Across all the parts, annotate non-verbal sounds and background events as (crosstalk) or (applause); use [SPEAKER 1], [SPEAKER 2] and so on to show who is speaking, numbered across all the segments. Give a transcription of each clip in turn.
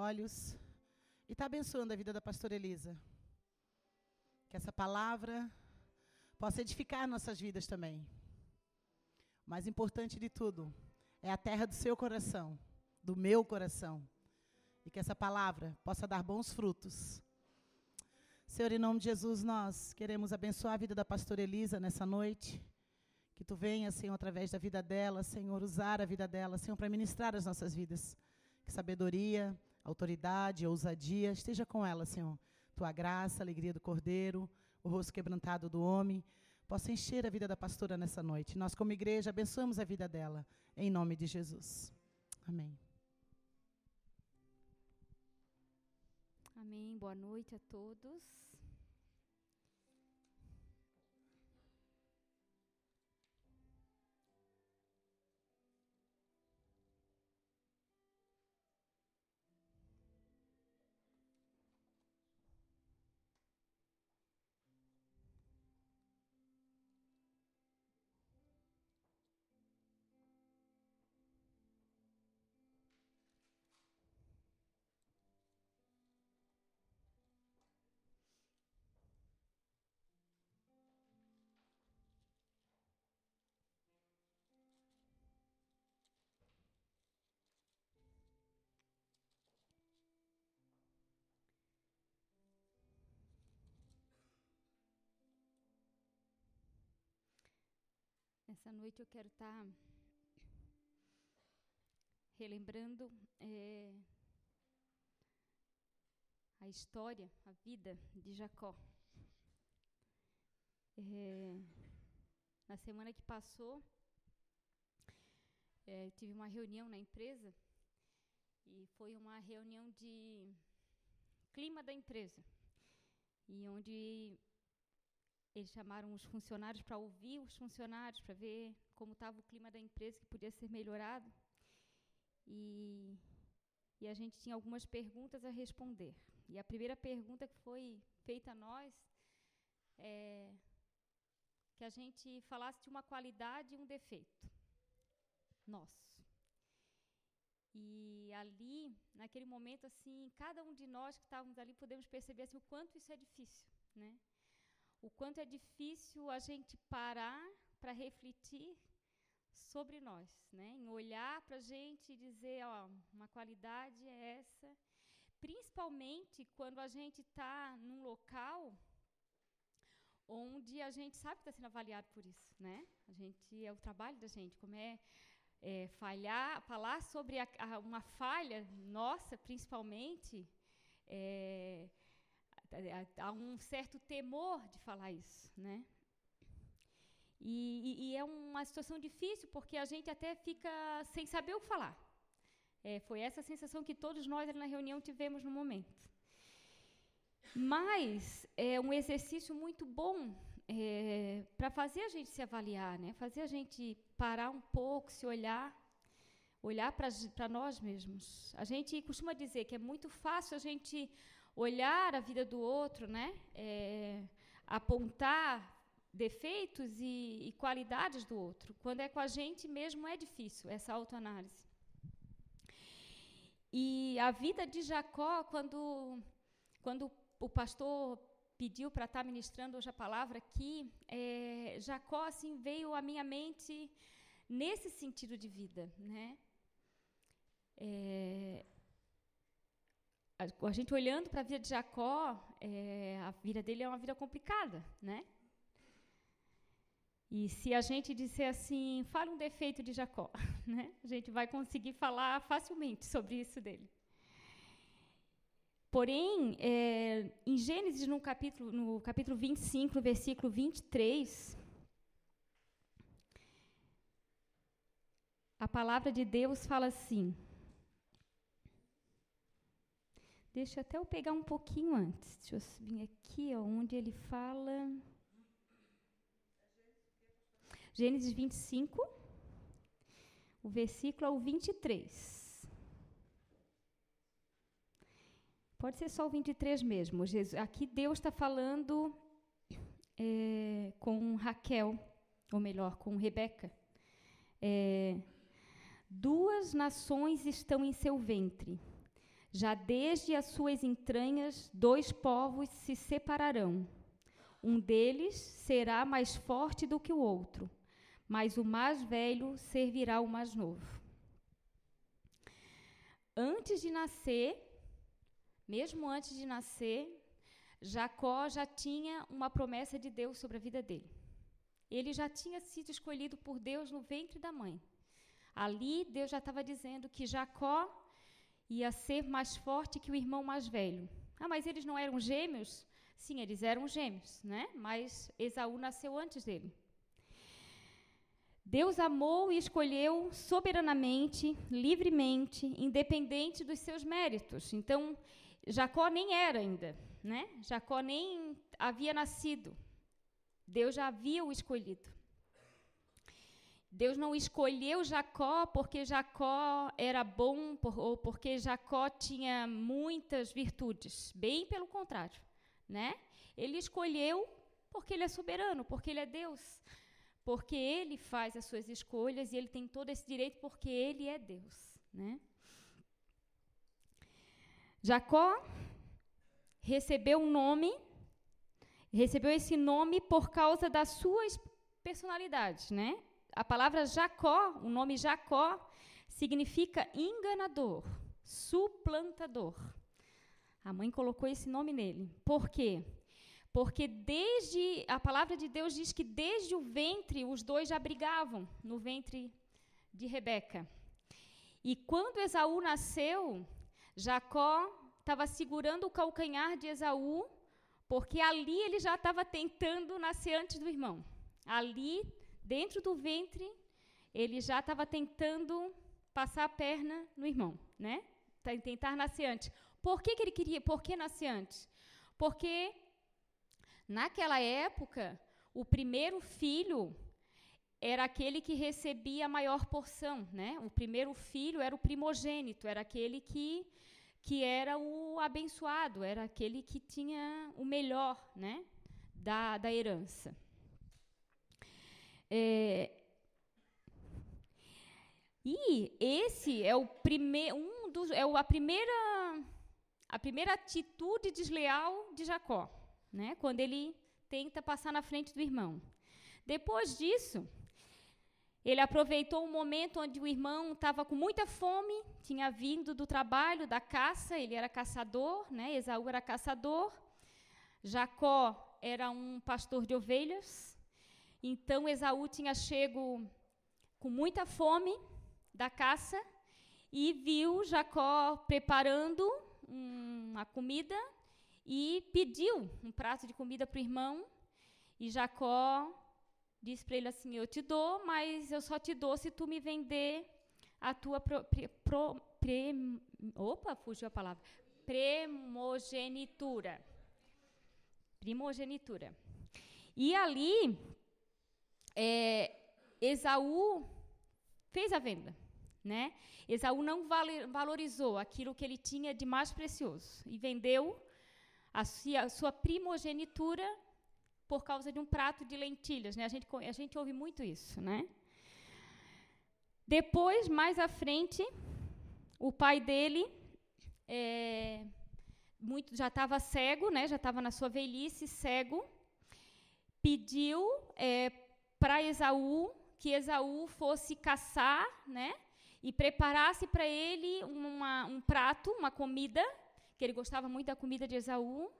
[SPEAKER 1] olhos e está abençoando a vida da pastora Elisa. Que essa palavra possa edificar nossas vidas também. O mais importante de tudo é a terra do seu coração, do meu coração. E que essa palavra possa dar bons frutos. Senhor, em nome de Jesus, nós queremos abençoar a vida da pastora Elisa nessa noite. Que tu venha, Senhor, através da vida dela, Senhor, usar a vida dela, Senhor, para ministrar as nossas vidas. Que sabedoria, autoridade, ousadia esteja com ela, Senhor. Tua graça, alegria do cordeiro, o rosto quebrantado do homem, possa encher a vida da pastora nessa noite. Nós, como igreja, abençoamos a vida dela, em nome de Jesus. Amém.
[SPEAKER 2] Amém. Boa noite a todos. Essa noite eu quero estar tá relembrando é, a história, a vida de Jacó. É, na semana que passou, é, tive uma reunião na empresa e foi uma reunião de clima da empresa e onde eles chamaram os funcionários para ouvir os funcionários, para ver como estava o clima da empresa, que podia ser melhorado. E, e a gente tinha algumas perguntas a responder. E a primeira pergunta que foi feita a nós é que a gente falasse de uma qualidade e um defeito nosso. E ali, naquele momento, assim, cada um de nós que estávamos ali podemos perceber assim, o quanto isso é difícil, né? O quanto é difícil a gente parar para refletir sobre nós, né? Em olhar para a gente e dizer, ó, uma qualidade é essa, principalmente quando a gente está num local onde a gente sabe que está sendo avaliado por isso, né? A gente é o trabalho da gente, como é, é falhar, falar sobre a, a, uma falha nossa, principalmente. É, há um certo temor de falar isso, né? E, e, e, é uma situação difícil porque a gente até fica sem saber o que falar. É, foi essa sensação que todos nós na reunião tivemos no momento. Mas é um exercício muito bom é, para fazer a gente se avaliar, né? Fazer a gente parar um pouco, se olhar, olhar para nós mesmos. A gente costuma dizer que é muito fácil a gente olhar a vida do outro, né? É, apontar defeitos e, e, qualidades do outro. Quando é com a gente mesmo é difícil essa autoanálise. E a vida de Jacó, quando, quando o pastor pediu para estar ministrando hoje a palavra aqui, é, Jacó assim veio à minha mente nesse sentido de vida, né? É, a, gente olhando para a vida de Jacó, é, a vida dele é uma vida complicada, né? E se a gente disser assim, fala um defeito de Jacó, (laughs) né? A gente vai conseguir falar facilmente sobre isso dele. Porém, é, em Gênesis, no capítulo, no capítulo 25, no versículo 23, a palavra de Deus fala assim: Deixa até eu pegar um pouquinho antes. Deixa eu vir aqui, ó, onde ele fala. Gênesis 25, o versículo é o 23. Pode ser só o 23 mesmo. Jesus, aqui Deus está falando é, com Raquel, ou melhor, com Rebeca. É, Duas nações estão em seu ventre Já desde as suas entranhas, dois povos se separarão. Um deles será mais forte do que o outro, mas o mais velho servirá ao mais novo. Antes de nascer, mesmo antes de nascer, Jacó já tinha uma promessa de Deus sobre a vida dele. Ele já tinha sido escolhido por Deus no ventre da mãe. Ali, Deus já estava dizendo que Jacó ia ser mais forte que o irmão mais velho. Ah, mas eles não eram gêmeos? Sim, eles eram gêmeos, né? Mas Esaú nasceu antes dele. Deus amou e escolheu soberanamente, livremente, independente dos seus méritos. Então, Jacó nem era ainda, né? Jacó nem havia nascido. Deus já havia o escolhido. Deus não escolheu Jacó porque Jacó era bom por, ou porque Jacó tinha muitas virtudes. Bem pelo contrário, né? Ele escolheu porque ele é soberano, porque ele é Deus, porque ele faz as suas escolhas e ele tem todo esse direito porque ele é Deus, né? Jacó recebeu um nome, recebeu esse nome por causa das suas personalidades, né? A palavra Jacó, o nome Jacó, significa enganador, suplantador. A mãe colocou esse nome nele. Por quê? Porque desde a palavra de Deus diz que desde o ventre os dois já brigavam no ventre de Rebeca. E quando Esaú nasceu, Jacó estava segurando o calcanhar de Esaú, porque ali ele já estava tentando nascer antes do irmão. Ali dentro do ventre, ele já estava tentando passar a perna no irmão, né? Tentar nascer antes. Por que, que ele queria? Por que nascer antes? Porque naquela época, o primeiro filho era aquele que recebia a maior porção, né? O primeiro filho era o primogênito, era aquele que que era o abençoado, era aquele que tinha o melhor, né? Da, da herança. É, e esse é o primeiro, um dos, é a primeira, a primeira atitude desleal de Jacó, né? Quando ele tenta passar na frente do irmão. Depois disso, ele aproveitou um momento onde o irmão estava com muita fome, tinha vindo do trabalho, da caça, ele era caçador, né? Esaú era caçador, Jacó era um pastor de ovelhas, então Esaú tinha chego com muita fome da caça e viu Jacó preparando uma comida e pediu um prato de comida para o irmão. E Jacó disse para ele assim: Eu te dou, mas eu só te dou se tu me vender a tua pro, pro, pre, opa, fugiu a palavra. Primogenitura. Primogenitura. E ali é, Esaú fez a venda. Né? Esaú não valorizou aquilo que ele tinha de mais precioso e vendeu a sua, primogenitura por causa de um prato de lentilhas. Né? A, gente, a gente ouve muito isso. Né? Depois, mais à frente, o pai dele é, muito, já estava cego, né? já estava na sua velhice, cego, pediu é, para Esaú que Esaú fosse caçar, né? E preparasse para ele uma, um prato, uma comida, que ele gostava muito da comida de Esaú,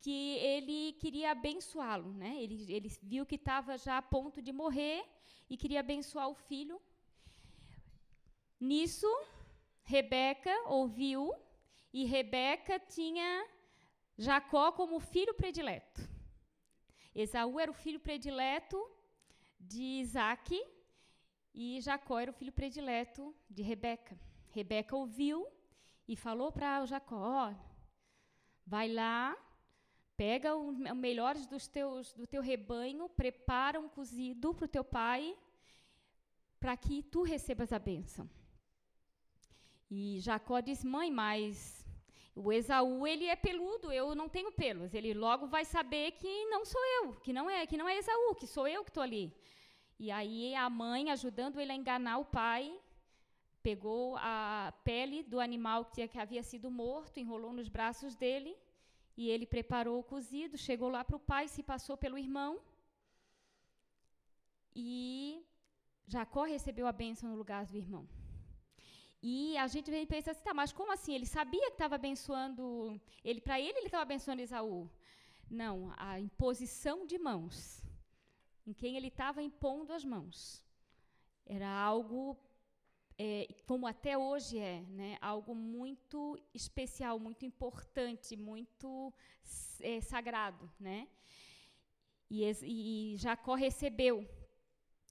[SPEAKER 2] que ele queria abençoá-lo, né? Ele, ele viu que estava já a ponto de morrer e queria abençoar o filho. Nisso, Rebeca ouviu e Rebeca tinha Jacó como filho predileto. Esaú era o filho predileto de Isaac e Jacó era o filho predileto de Rebeca. Rebeca ouviu e falou para Jacó: vai lá, pega os melhores dos teus, do teu rebanho, prepara um cozido para o teu pai, para que tu recebas a bênção. E Jacó diz: mãe, mas o Esaú ele é peludo, eu não tenho pelos. Ele logo vai saber que não sou eu, que não é, que não é Esaú, que sou eu que estou ali. E aí a mãe ajudando ele a enganar o pai, pegou a pele do animal que, que havia sido morto, enrolou nos braços dele, e ele preparou o cozido, chegou lá para o pai, se passou pelo irmão, e Jacó recebeu a bênção no lugar do irmão. E a gente vem pensar assim, tá, mas como assim? Ele sabia que estava abençoando, ele para ele ele estava abençoando Esaú. Não, a imposição de mãos, em quem ele estava impondo as mãos, era algo é, como até hoje é, né, algo muito especial, muito importante, muito é, sagrado, né? E, e Jacó recebeu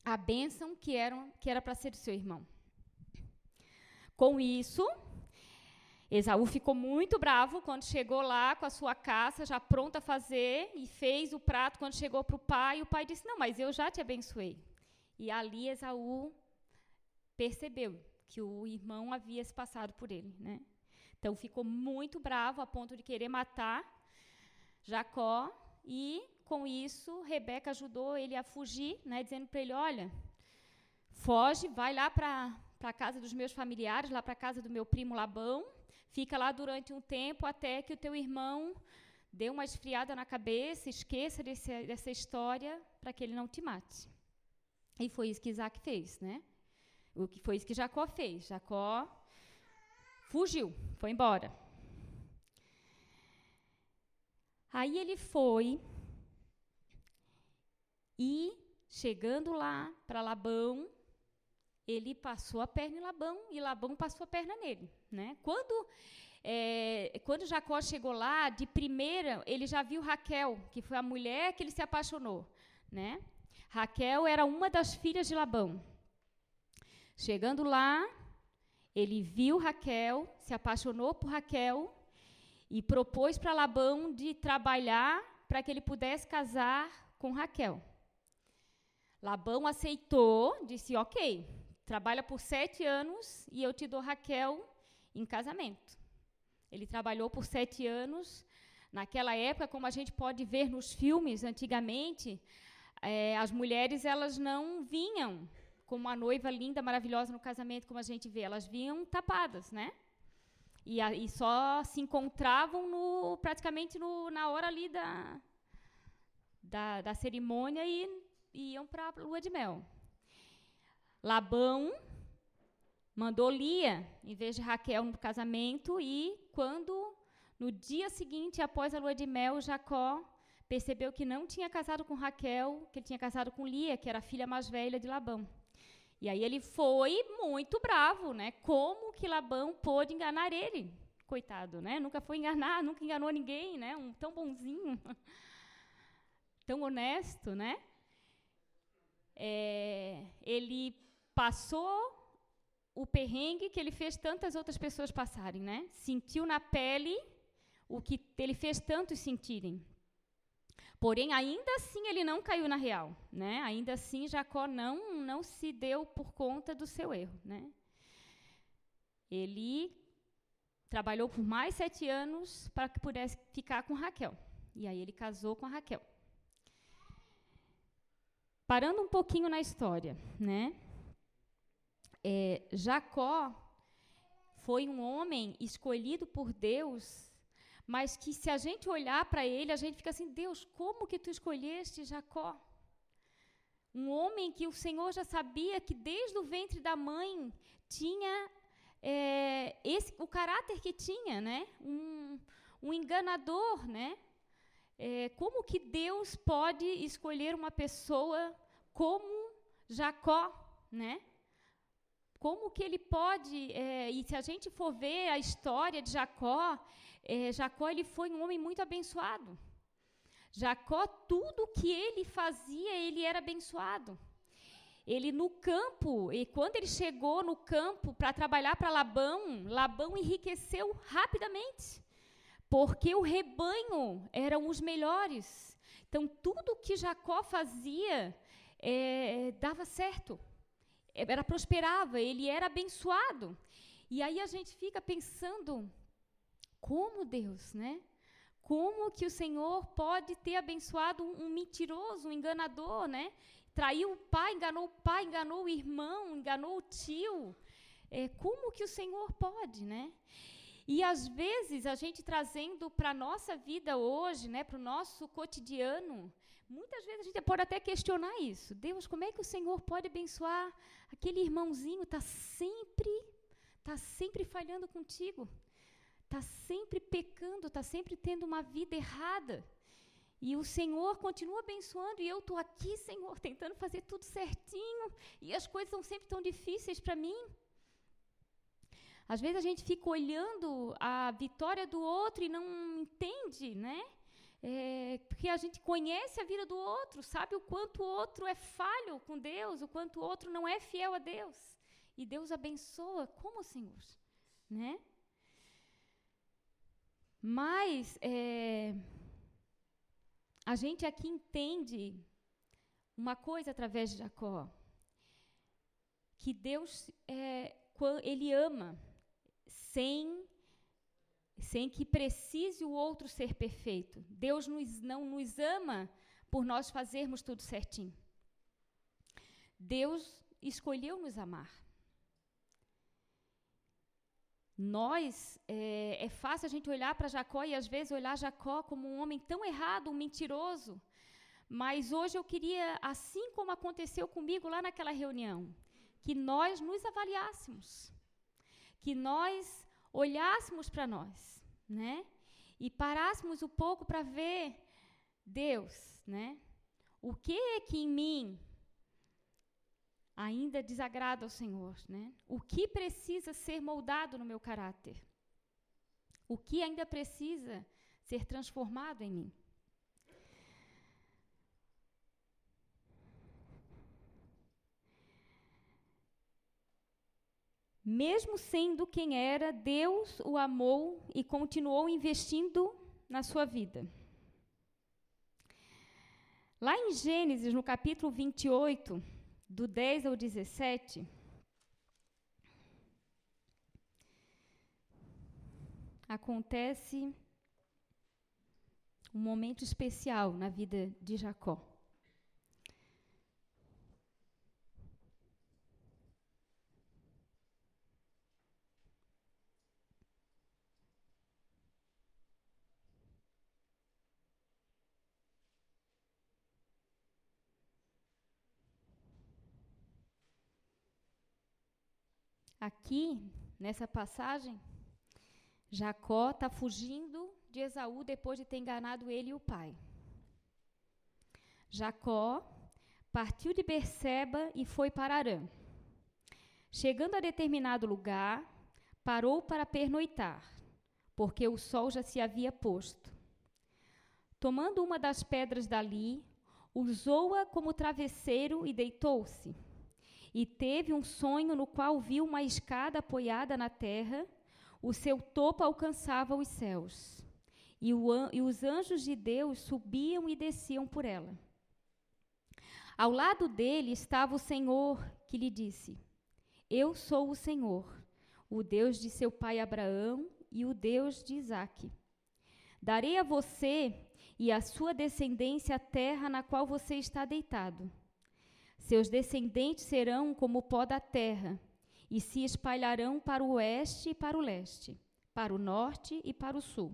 [SPEAKER 2] a bênção que era que era para ser seu irmão. Com isso, Esaú ficou muito bravo quando chegou lá com a sua caça já pronta a fazer e fez o prato quando chegou para o pai. O pai disse: Não, mas eu já te abençoei. E ali Esaú percebeu que o irmão havia se passado por ele. Né? Então ficou muito bravo a ponto de querer matar Jacó. E com isso, Rebeca ajudou ele a fugir, né, dizendo para ele: Olha, foge, vai lá para a casa dos meus familiares, lá para a casa do meu primo Labão Fica lá durante um tempo até que o teu irmão dê uma esfriada na cabeça, esqueça desse, dessa história para que ele não te mate. E foi isso que Isaac fez, né? O que foi isso que Jacó fez. Jacó fugiu, foi embora. Aí ele foi e chegando lá para Labão, ele passou a perna em Labão e Labão passou a perna nele. Né? Quando, é, quando Jacó chegou lá, de primeira, ele já viu Raquel, que foi a mulher que ele se apaixonou. Né? Raquel era uma das filhas de Labão. Chegando lá, ele viu Raquel, se apaixonou por Raquel e propôs para Labão de trabalhar para que ele pudesse casar com Raquel. Labão aceitou, disse: Ok, Trabalha por sete anos e eu te dou Raquel em casamento. Ele trabalhou por sete anos. Naquela época, como a gente pode ver nos filmes antigamente, é, as mulheres elas não vinham como uma noiva linda, maravilhosa no casamento, como a gente vê. Elas vinham tapadas, né? E, a, e só se encontravam no, praticamente no, na hora ali da, da, da cerimônia e, e iam para a lua de mel. Labão mandou Lia em vez de Raquel no casamento e quando no dia seguinte, após a lua de mel, Jacó percebeu que não tinha casado com Raquel, que ele tinha casado com Lia, que era a filha mais velha de Labão. E aí ele foi muito bravo, né? Como que Labão pôde enganar ele? Coitado, né? Nunca foi enganar, nunca enganou ninguém, né? Um tão bonzinho, (laughs) tão honesto, né? É, ele passou o perrengue que ele fez tantas outras pessoas passarem, né? Sentiu na pele o que ele fez tantos sentirem. Porém, ainda assim ele não caiu na real, né? Ainda assim Jacó não não se deu por conta do seu erro, né? Ele trabalhou por mais sete anos para que pudesse ficar com Raquel. E aí ele casou com a Raquel. Parando um pouquinho na história, né? É, Jacó foi um homem escolhido por Deus, mas que se a gente olhar para ele, a gente fica assim: Deus, como que tu escolheste Jacó? Um homem que o Senhor já sabia que desde o ventre da mãe tinha é, esse, o caráter que tinha, né? Um, um enganador, né? É, como que Deus pode escolher uma pessoa como Jacó, né? Como que ele pode, é, e se a gente for ver a história de Jacó, é, Jacó ele foi um homem muito abençoado. Jacó, tudo que ele fazia, ele era abençoado. Ele no campo, e quando ele chegou no campo para trabalhar para Labão, Labão enriqueceu rapidamente, porque o rebanho eram os melhores. Então, tudo que Jacó fazia é, dava certo era prosperava, ele era abençoado. E aí a gente fica pensando como Deus, né? Como que o Senhor pode ter abençoado um, mentiroso, um enganador, né? Traiu o pai, enganou o pai, enganou o irmão, enganou o tio. é, como que o Senhor pode, né? E às vezes a gente trazendo para a nossa vida hoje, né, para o nosso cotidiano, muitas vezes a gente pode até questionar isso. Deus, como é que o Senhor pode abençoar aquele irmãozinho? Está sempre, está sempre falhando contigo, está sempre pecando, está sempre tendo uma vida errada. E o Senhor continua abençoando e eu estou aqui, Senhor, tentando fazer tudo certinho e as coisas são sempre tão difíceis para mim. Às vezes a gente fica olhando a vitória do outro e não entende, né? É, porque a gente conhece a vida do outro, sabe o quanto o outro é falho com Deus, o quanto o outro não é fiel a Deus. E Deus abençoa como o Senhor, né? Mas é, a gente aqui entende uma coisa através de Jacó, que Deus é, ele ama sem sem que precise o outro ser perfeito. Deus nos, não nos ama por nós fazermos tudo certinho. Deus escolheu nos amar. Nós, é, é fácil a gente olhar para Jacó e às vezes olhar Jacó como um homem tão errado, um mentiroso. Mas hoje eu queria, assim como aconteceu comigo lá naquela reunião, que nós nos avaliássemos, que nós olhássemos para nós, né? E parássemos um pouco para ver Deus, né? O que é que em mim ainda desagrada ao Senhor, né? O que precisa ser moldado no meu caráter? O que ainda precisa ser transformado em mim? Mesmo sendo quem era, Deus o amou e continuou investindo na sua vida. Lá em Gênesis, no capítulo 28, do 10 ao 17, acontece um momento especial na vida de Jacó. Aqui, nessa passagem, Jacó está fugindo de Esaú depois de ter enganado ele e o pai. Jacó partiu de Berseba e foi para Arã. Chegando a determinado lugar, parou para pernoitar, porque o sol já se havia posto. Tomando uma das pedras dali, usou-a como travesseiro e deitou-se e teve um sonho no qual viu uma escada apoiada na terra, o seu topo alcançava os céus, e, o, e os anjos de Deus subiam e desciam por ela. Ao lado dele estava o Senhor, que lhe disse: Eu sou o Senhor, o Deus de seu pai Abraão e o Deus de Isaque. Darei a você e à sua descendência a terra na qual você está deitado. Seus descendentes serão como o pó da terra, e se espalharão para o oeste e para o leste, para o norte e para o sul.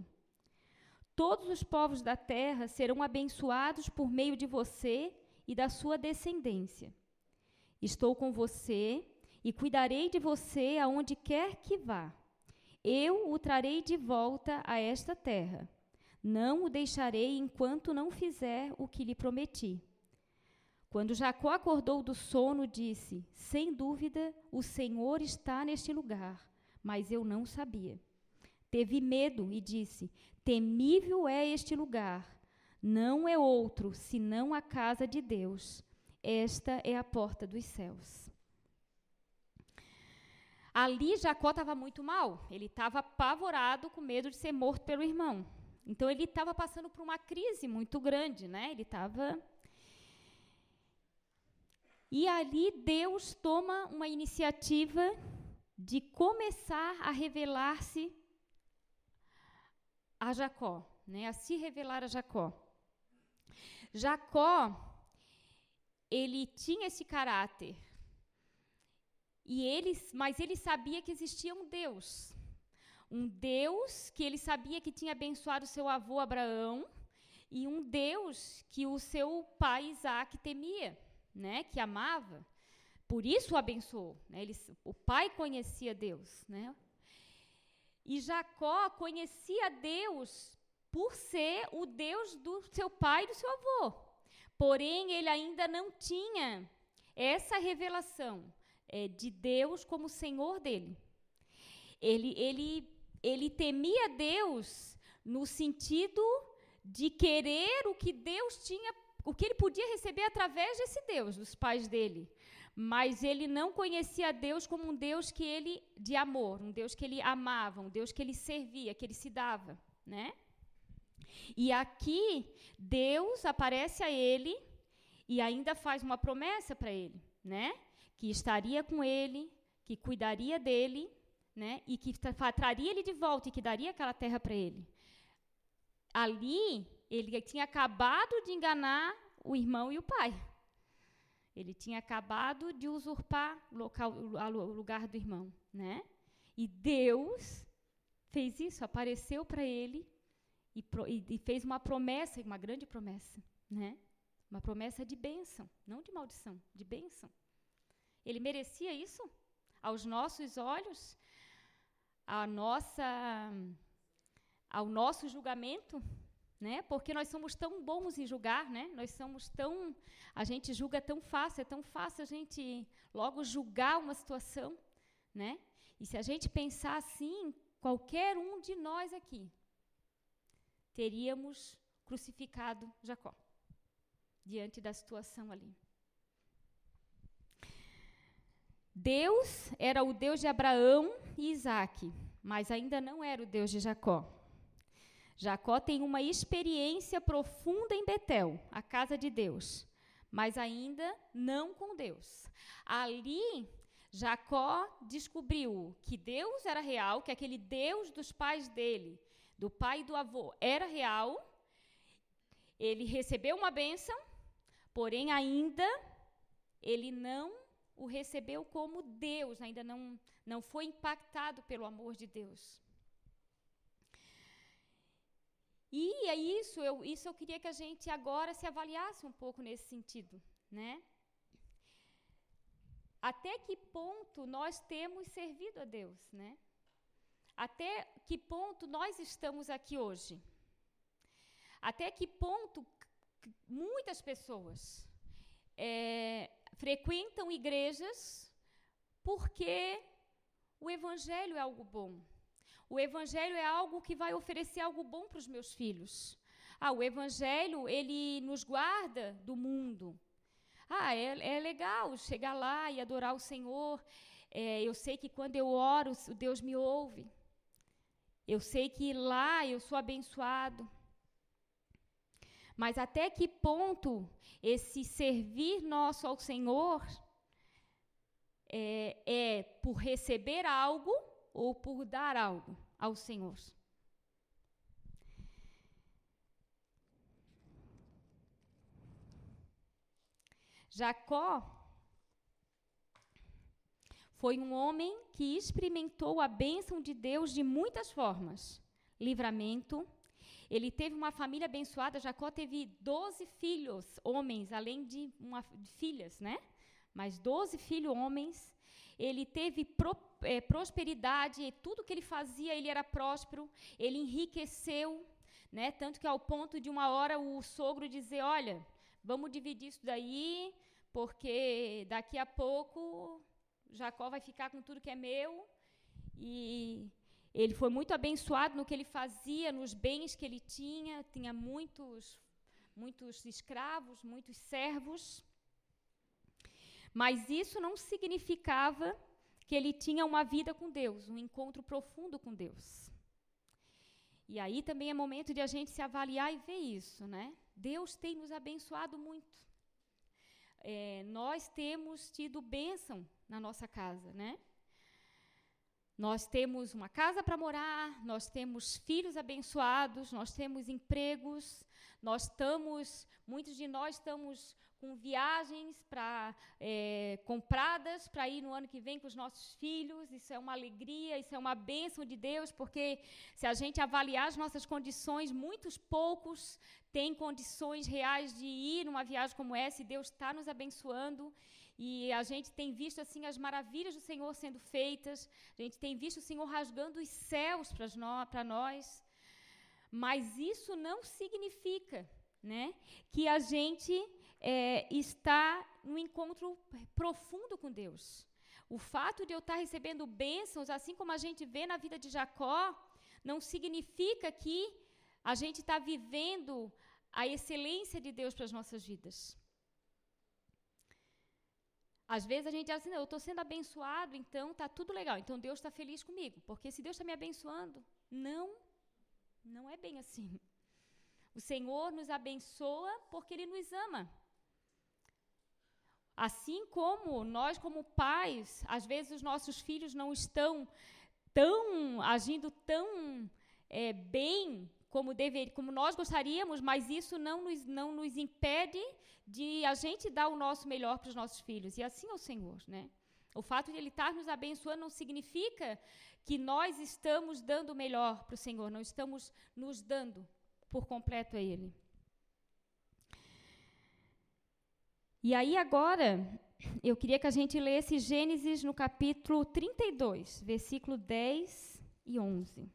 [SPEAKER 2] Todos os povos da terra serão abençoados por meio de você e da sua descendência. Estou com você e cuidarei de você aonde quer que vá. Eu o trarei de volta a esta terra. Não o deixarei enquanto não fizer o que lhe prometi. Quando Jacó acordou do sono, disse: Sem dúvida, o Senhor está neste lugar, mas eu não sabia. Teve medo e disse: Temível é este lugar. Não é outro senão a casa de Deus. Esta é a porta dos céus. Ali Jacó estava muito mal. Ele estava apavorado, com medo de ser morto pelo irmão. Então ele estava passando por uma crise muito grande, né? Ele estava e ali Deus toma uma iniciativa de começar a revelar-se a Jacó, né, a se revelar a Jacó. Jacó, ele tinha esse caráter E ele, mas ele sabia que existia um Deus. Um Deus que ele sabia que tinha abençoado seu avô Abraão e um Deus que o seu pai Isaac temia, né, que amava. Por isso o abençoou. Né? Ele, o pai conhecia Deus. Né? E Jacó conhecia Deus por ser o Deus do seu pai e do seu avô. Porém, ele ainda não tinha essa revelação é, de Deus como Senhor dele. Ele, ele, ele temia Deus no sentido de querer o que Deus tinha, o que ele podia receber através desse Deus, dos pais dele mas ele não conhecia Deus como um Deus que ele de amor, um Deus que ele amava, um Deus que ele servia, que ele se dava, né? E aqui Deus aparece a ele e ainda faz uma promessa para ele, né? Que estaria com ele, que cuidaria dele, né? E que traria ele de volta e que daria aquela terra para ele. Ali ele tinha acabado de enganar o irmão e o pai. Ele tinha acabado de usurpar o, local, o lugar do irmão, né? E Deus fez isso, apareceu para ele e, pro, e, e, fez uma promessa, uma grande promessa, né? Uma promessa de bênção, não de maldição, de bênção. Ele merecia isso? Aos nossos olhos, a nossa, ao nosso julgamento, né? Porque nós somos tão bons em julgar, né? Nós somos tão, a gente julga tão fácil, é tão fácil a gente logo julgar uma situação, né? E se a gente pensar assim, qualquer um de nós aqui teríamos crucificado Jacó diante da situação ali. Deus era o Deus de Abraão e Isaac, mas ainda não era o Deus de Jacó. Jacó tem uma experiência profunda em Betel, a casa de Deus, mas ainda não com Deus. Ali, Jacó descobriu que Deus era real, que aquele Deus dos pais dele, do pai e do avô, era real. Ele recebeu uma bênção, porém ainda ele não o recebeu como Deus, ainda não, não foi impactado pelo amor de Deus. E é isso, eu, isso eu queria que a gente agora se avaliasse um pouco nesse sentido, né? Até que ponto nós temos servido a Deus, né? Até que ponto nós estamos aqui hoje? Até que ponto muitas pessoas é, frequentam igrejas porque o evangelho é algo bom, o evangelho é algo que vai oferecer algo bom para os meus filhos. Ah, o evangelho, ele nos guarda do mundo. Ah, é, é legal chegar lá e adorar o Senhor. É, eu sei que quando eu oro, Deus me ouve. Eu sei que lá eu sou abençoado. Mas até que ponto esse servir nosso ao Senhor é, é por receber algo ou por dar algo ao Senhor. Jacó foi um homem que experimentou a bênção de Deus de muitas formas. Livramento. Ele teve uma família abençoada. Jacó teve 12 filhos, homens, além de, uma, de filhas, né? Mas 12 filhos homens ele teve pro, é, prosperidade, tudo que ele fazia, ele era próspero, ele enriqueceu, né? Tanto que ao ponto de uma hora o sogro dizer, olha, vamos dividir isso daí, porque daqui a pouco Jacó vai ficar com tudo que é meu. E ele foi muito abençoado no que ele fazia, nos bens que ele tinha, tinha muitos, muitos escravos, muitos servos. Mas isso não significava que ele tinha uma vida com Deus, um encontro profundo com Deus. E aí também é momento de a gente se avaliar e ver isso, né? Deus tem nos abençoado muito. É, nós temos tido bênção na nossa casa, né? Nós temos uma casa para morar, nós temos filhos abençoados, nós temos empregos, nós estamos, muitos de nós estamos com viagens para é, compradas para ir no ano que vem com os nossos filhos. Isso é uma alegria, isso é uma bênção de Deus, porque se a gente avaliar as nossas condições, muitos poucos têm condições reais de ir numa viagem como essa, e Deus está nos abençoando. E a gente tem visto assim as maravilhas do Senhor sendo feitas. A gente tem visto o Senhor rasgando os céus para nós. Mas isso não significa, né, que a gente é, está no encontro profundo com Deus. O fato de eu estar recebendo bênçãos, assim como a gente vê na vida de Jacó, não significa que a gente está vivendo a excelência de Deus para as nossas vidas. Às vezes a gente diz assim, eu estou sendo abençoado, então está tudo legal, então Deus está feliz comigo. Porque se Deus está me abençoando, não, não é bem assim. O Senhor nos abençoa porque Ele nos ama. Assim como nós, como pais, às vezes os nossos filhos não estão tão agindo tão é, bem como, dever, como nós gostaríamos, mas isso não nos, não nos impede de a gente dar o nosso melhor para os nossos filhos. E assim é o Senhor, né? O fato de Ele estar nos abençoando não significa que nós estamos dando o melhor para o Senhor, não estamos nos dando por completo a Ele. E aí agora, eu queria que a gente lesse Gênesis no capítulo 32, versículo 10 e 11.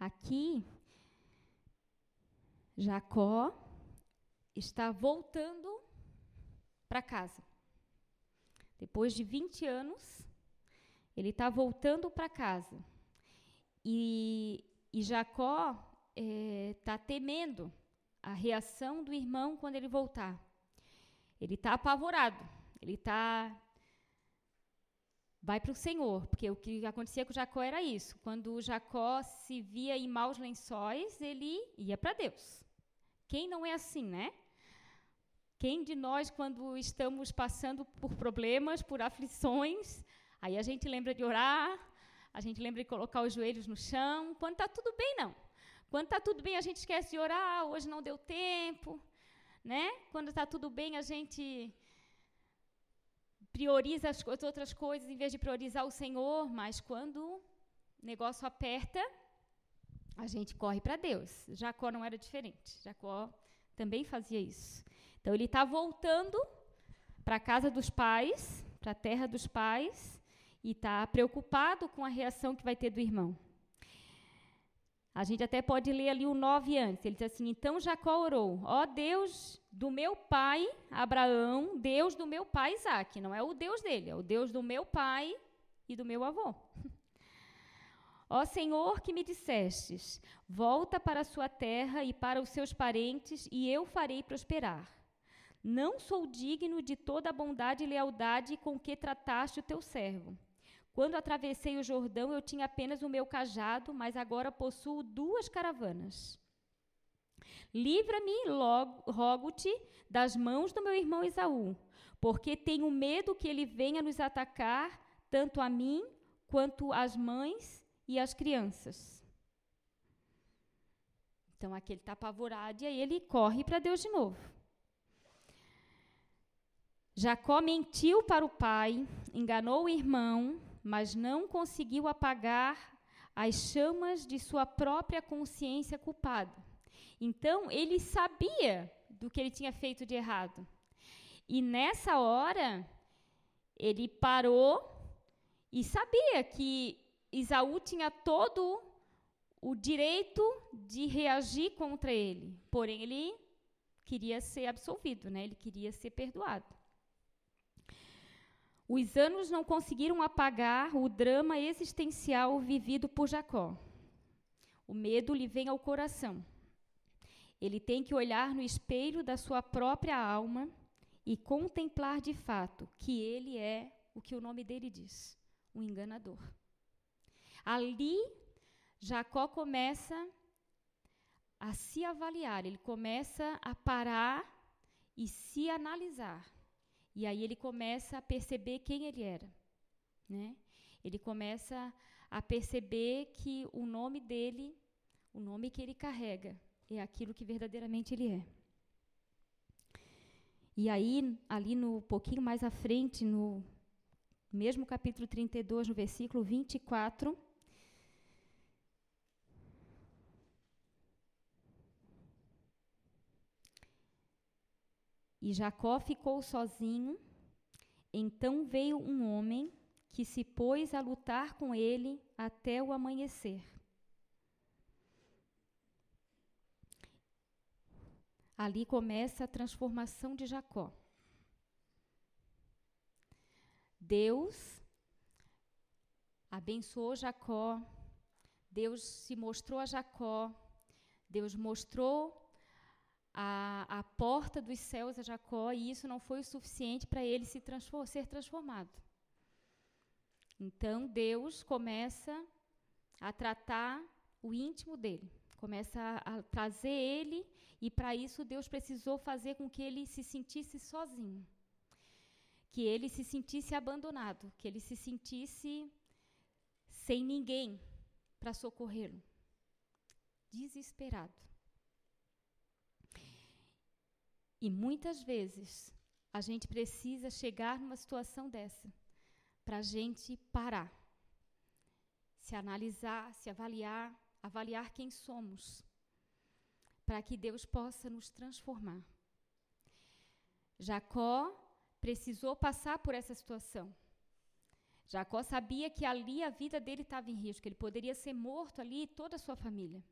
[SPEAKER 2] Aqui Jacó está voltando para casa. Depois de 20 anos, ele está voltando para casa. E, e Jacó está é, temendo a reação do irmão quando ele voltar. Ele está apavorado. Ele está. Vai para o Senhor, porque o que acontecia com Jacó era isso. Quando Jacó se via em maus lençóis, ele ia para Deus. Quem não é assim, né? Quem de nós, quando estamos passando por problemas, por aflições, aí a gente lembra de orar, a gente lembra de colocar os joelhos no chão. Quando está tudo bem, não. Quando está tudo bem, a gente esquece de orar, hoje não deu tempo. Né? Quando está tudo bem, a gente prioriza as outras coisas em vez de priorizar o Senhor, mas quando o negócio aperta, a gente corre para Deus. Jacó não era diferente. Jacó também fazia isso. Então ele está voltando para a casa dos pais, para a terra dos pais, e está preocupado com a reação que vai ter do irmão. A gente até pode ler ali o 9 antes. Ele diz assim: Então Jacó orou, ó Deus do meu pai Abraão, Deus do meu pai Isaac. Não é o Deus dele, é o Deus do meu pai e do meu avô. Ó Senhor que me dissestes: Volta para a sua terra e para os seus parentes, e eu farei prosperar. Não sou digno de toda a bondade e lealdade com que trataste o teu servo. Quando atravessei o Jordão, eu tinha apenas o meu cajado, mas agora possuo duas caravanas. Livra-me, rogo-te, das mãos do meu irmão Esaú, porque tenho medo que ele venha nos atacar, tanto a mim quanto às mães e as crianças. Então aqui ele está apavorado e aí ele corre para Deus de novo. Jacó mentiu para o pai, enganou o irmão, mas não conseguiu apagar as chamas de sua própria consciência culpada. Então ele sabia do que ele tinha feito de errado. E nessa hora, ele parou e sabia que Isaú tinha todo o direito de reagir contra ele, porém ele queria ser absolvido, né? Ele queria ser perdoado. Os anos não conseguiram apagar o drama existencial vivido por Jacó. O medo lhe vem ao coração. Ele tem que olhar no espelho da sua própria alma e contemplar de fato que ele é o que o nome dele diz, um enganador. Ali, Jacó começa a se avaliar, ele começa a parar e se analisar. E aí ele começa a perceber quem ele era, né? Ele começa a perceber que o nome dele, o nome que ele carrega, é aquilo que verdadeiramente ele é. E aí, ali no pouquinho mais à frente, no mesmo capítulo 32, no versículo 24, E Jacó ficou sozinho. Então veio um homem que se pôs a lutar com ele até o amanhecer. Ali começa a transformação de Jacó. Deus abençoou Jacó, Deus se mostrou a Jacó, Deus mostrou a, a porta dos céus a Jacó, e isso não foi o suficiente para ele se transform, ser transformado. Então Deus começa a tratar o íntimo dele, começa a, a trazer ele, e para isso Deus precisou fazer com que ele se sentisse sozinho, que ele se sentisse abandonado, que ele se sentisse sem ninguém para socorrê-lo, desesperado. E muitas vezes a gente precisa chegar numa situação dessa para a gente parar, se analisar, se avaliar, avaliar quem somos, para que Deus possa nos transformar. Jacó precisou passar por essa situação. Jacó sabia que ali a vida dele estava em risco, ele poderia ser morto ali e toda a sua família.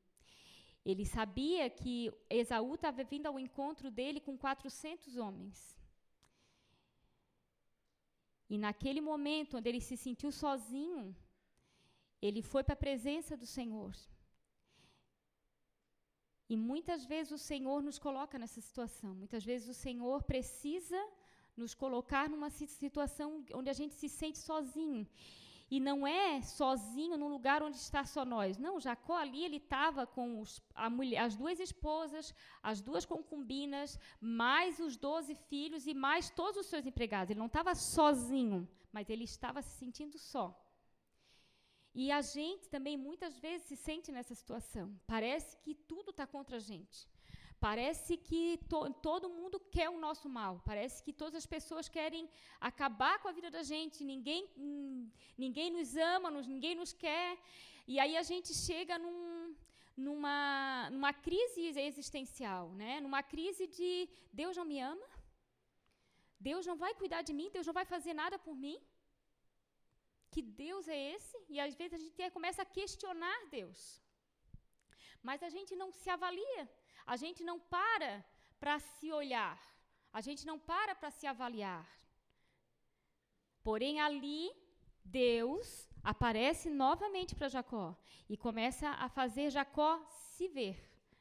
[SPEAKER 2] Ele sabia que Esaú estava vindo ao encontro dele com 400 homens. E naquele momento, onde ele se sentiu sozinho, ele foi para a presença do Senhor. E muitas vezes o Senhor nos coloca nessa situação. Muitas vezes o Senhor precisa nos colocar numa situação onde a gente se sente sozinho. E não é sozinho num lugar onde está só nós. Não, Jacó ali ele estava com os, mulher, as duas esposas, as duas concubinas, mais os doze filhos e mais todos os seus empregados. Ele não estava sozinho, mas ele estava se sentindo só. E a gente também muitas vezes se sente nessa situação. Parece que tudo está contra a gente. Parece que to, todo mundo quer o nosso mal. Parece que todas as pessoas querem acabar com a vida da gente. Ninguém, ninguém nos ama, ninguém nos quer. E aí a gente chega num, numa, numa crise existencial, né? numa crise de Deus não me ama, Deus não vai cuidar de mim, Deus não vai fazer nada por mim. Que Deus é esse? E às vezes a gente começa a questionar Deus. Mas a gente não se avalia. A gente não para para se olhar, a gente não para para se avaliar. Porém, ali, Deus aparece novamente para Jacó e começa a fazer Jacó se ver.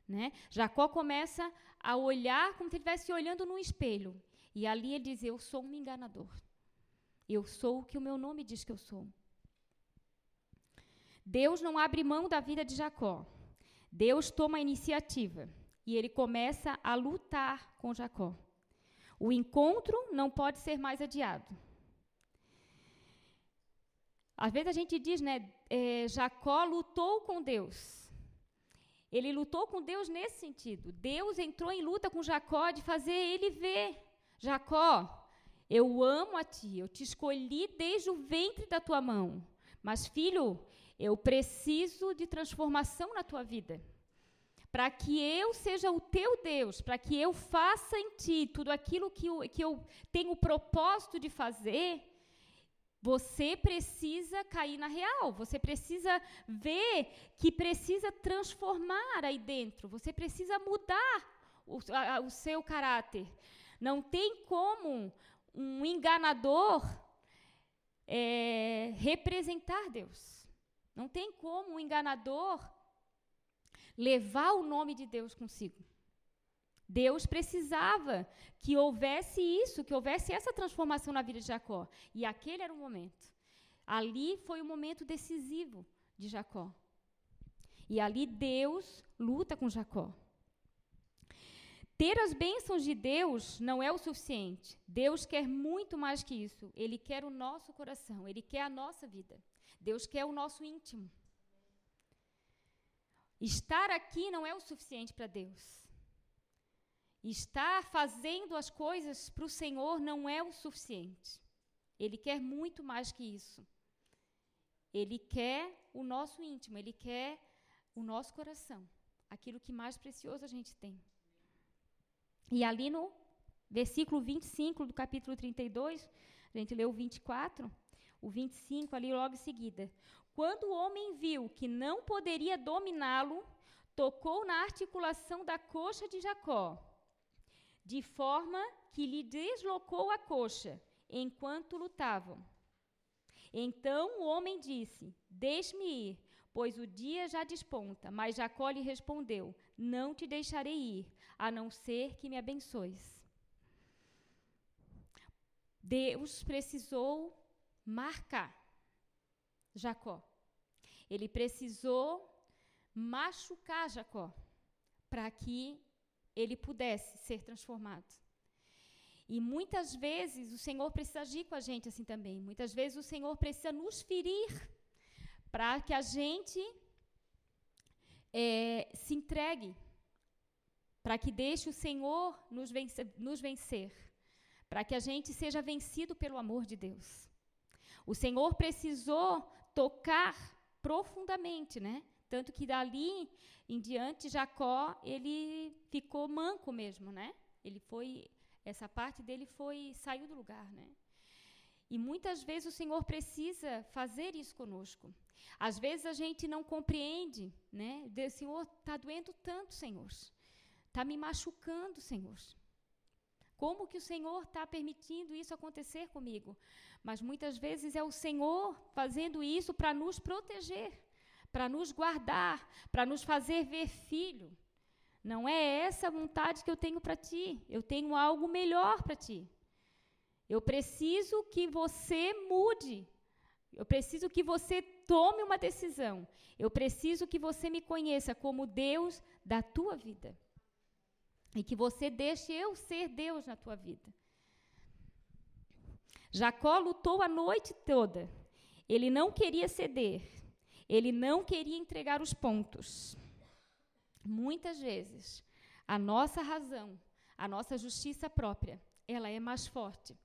[SPEAKER 2] Né? Jacó começa a olhar como se ele estivesse olhando num espelho. E ali ele diz: Eu sou um enganador. Eu sou o que o meu nome diz que eu sou. Deus não abre mão da vida de Jacó. Deus toma a iniciativa e ele começa a lutar com Jacó. O encontro não pode ser mais adiado. Às vezes a gente diz, né, é, Jacó lutou com Deus. Ele lutou com Deus nesse sentido. Deus entrou em luta com Jacó de fazer ele ver. Jacó, eu amo a ti, eu te escolhi desde o ventre da tua mão. Mas, filho, eu preciso de transformação na tua vida para que eu seja o teu Deus, para que eu faça em ti tudo aquilo que eu, que eu tenho o propósito de fazer, você precisa cair na real, você precisa ver que precisa transformar aí dentro, você precisa mudar o, a, o seu caráter. Não tem como um enganador é, representar Deus. Não tem como um enganador levar o nome de Deus consigo. Deus precisava que houvesse isso, que houvesse essa transformação na vida de Jacó. E aquele era o momento. Ali foi o momento decisivo de Jacó. E ali Deus luta com Jacó. Ter as bênçãos de Deus não é o suficiente. Deus quer muito mais que isso. Ele quer o nosso coração, ele quer a nossa vida. Deus quer o nosso íntimo. Estar aqui não é o suficiente para Deus. Estar fazendo as coisas para o Senhor não é o suficiente. Ele quer muito mais que isso. Ele quer o nosso íntimo, ele quer o nosso coração, aquilo que mais precioso a gente tem. E ali no versículo 25 do capítulo 32, a gente leu o 24, o 25 ali logo em seguida. Quando o homem viu que não poderia dominá-lo, tocou na articulação da coxa de Jacó, de forma que lhe deslocou a coxa enquanto lutavam. Então o homem disse: Deixe-me ir, pois o dia já desponta. Mas Jacó lhe respondeu: Não te deixarei ir, a não ser que me abençoes. Deus precisou marcar Jacó. Ele precisou machucar Jacó para que ele pudesse ser transformado. E muitas vezes o Senhor precisa agir com a gente assim também. Muitas vezes o Senhor precisa nos ferir para que a gente é, se entregue, para que deixe o Senhor nos vencer, nos vencer para que a gente seja vencido pelo amor de Deus. O Senhor precisou tocar profundamente, né? Tanto que dali em diante Jacó, ele ficou manco mesmo, né? Ele foi essa parte dele foi saiu do lugar, né? E muitas vezes o Senhor precisa fazer isso conosco. Às vezes a gente não compreende, né? O Senhor está doendo tanto, Senhor. Está me machucando, Senhor. Como que o Senhor está permitindo isso acontecer comigo? Mas muitas vezes é o Senhor fazendo isso para nos proteger, para nos guardar, para nos fazer ver filho. Não é essa vontade que eu tenho para ti. Eu tenho algo melhor para ti. Eu preciso que você mude. Eu preciso que você tome uma decisão. Eu preciso que você me conheça como Deus da tua vida. E que você deixe eu ser Deus na tua vida. Jacó lutou a noite toda. Ele não queria ceder. Ele não queria entregar os pontos. Muitas vezes, a nossa razão, a nossa justiça própria, ela é mais forte.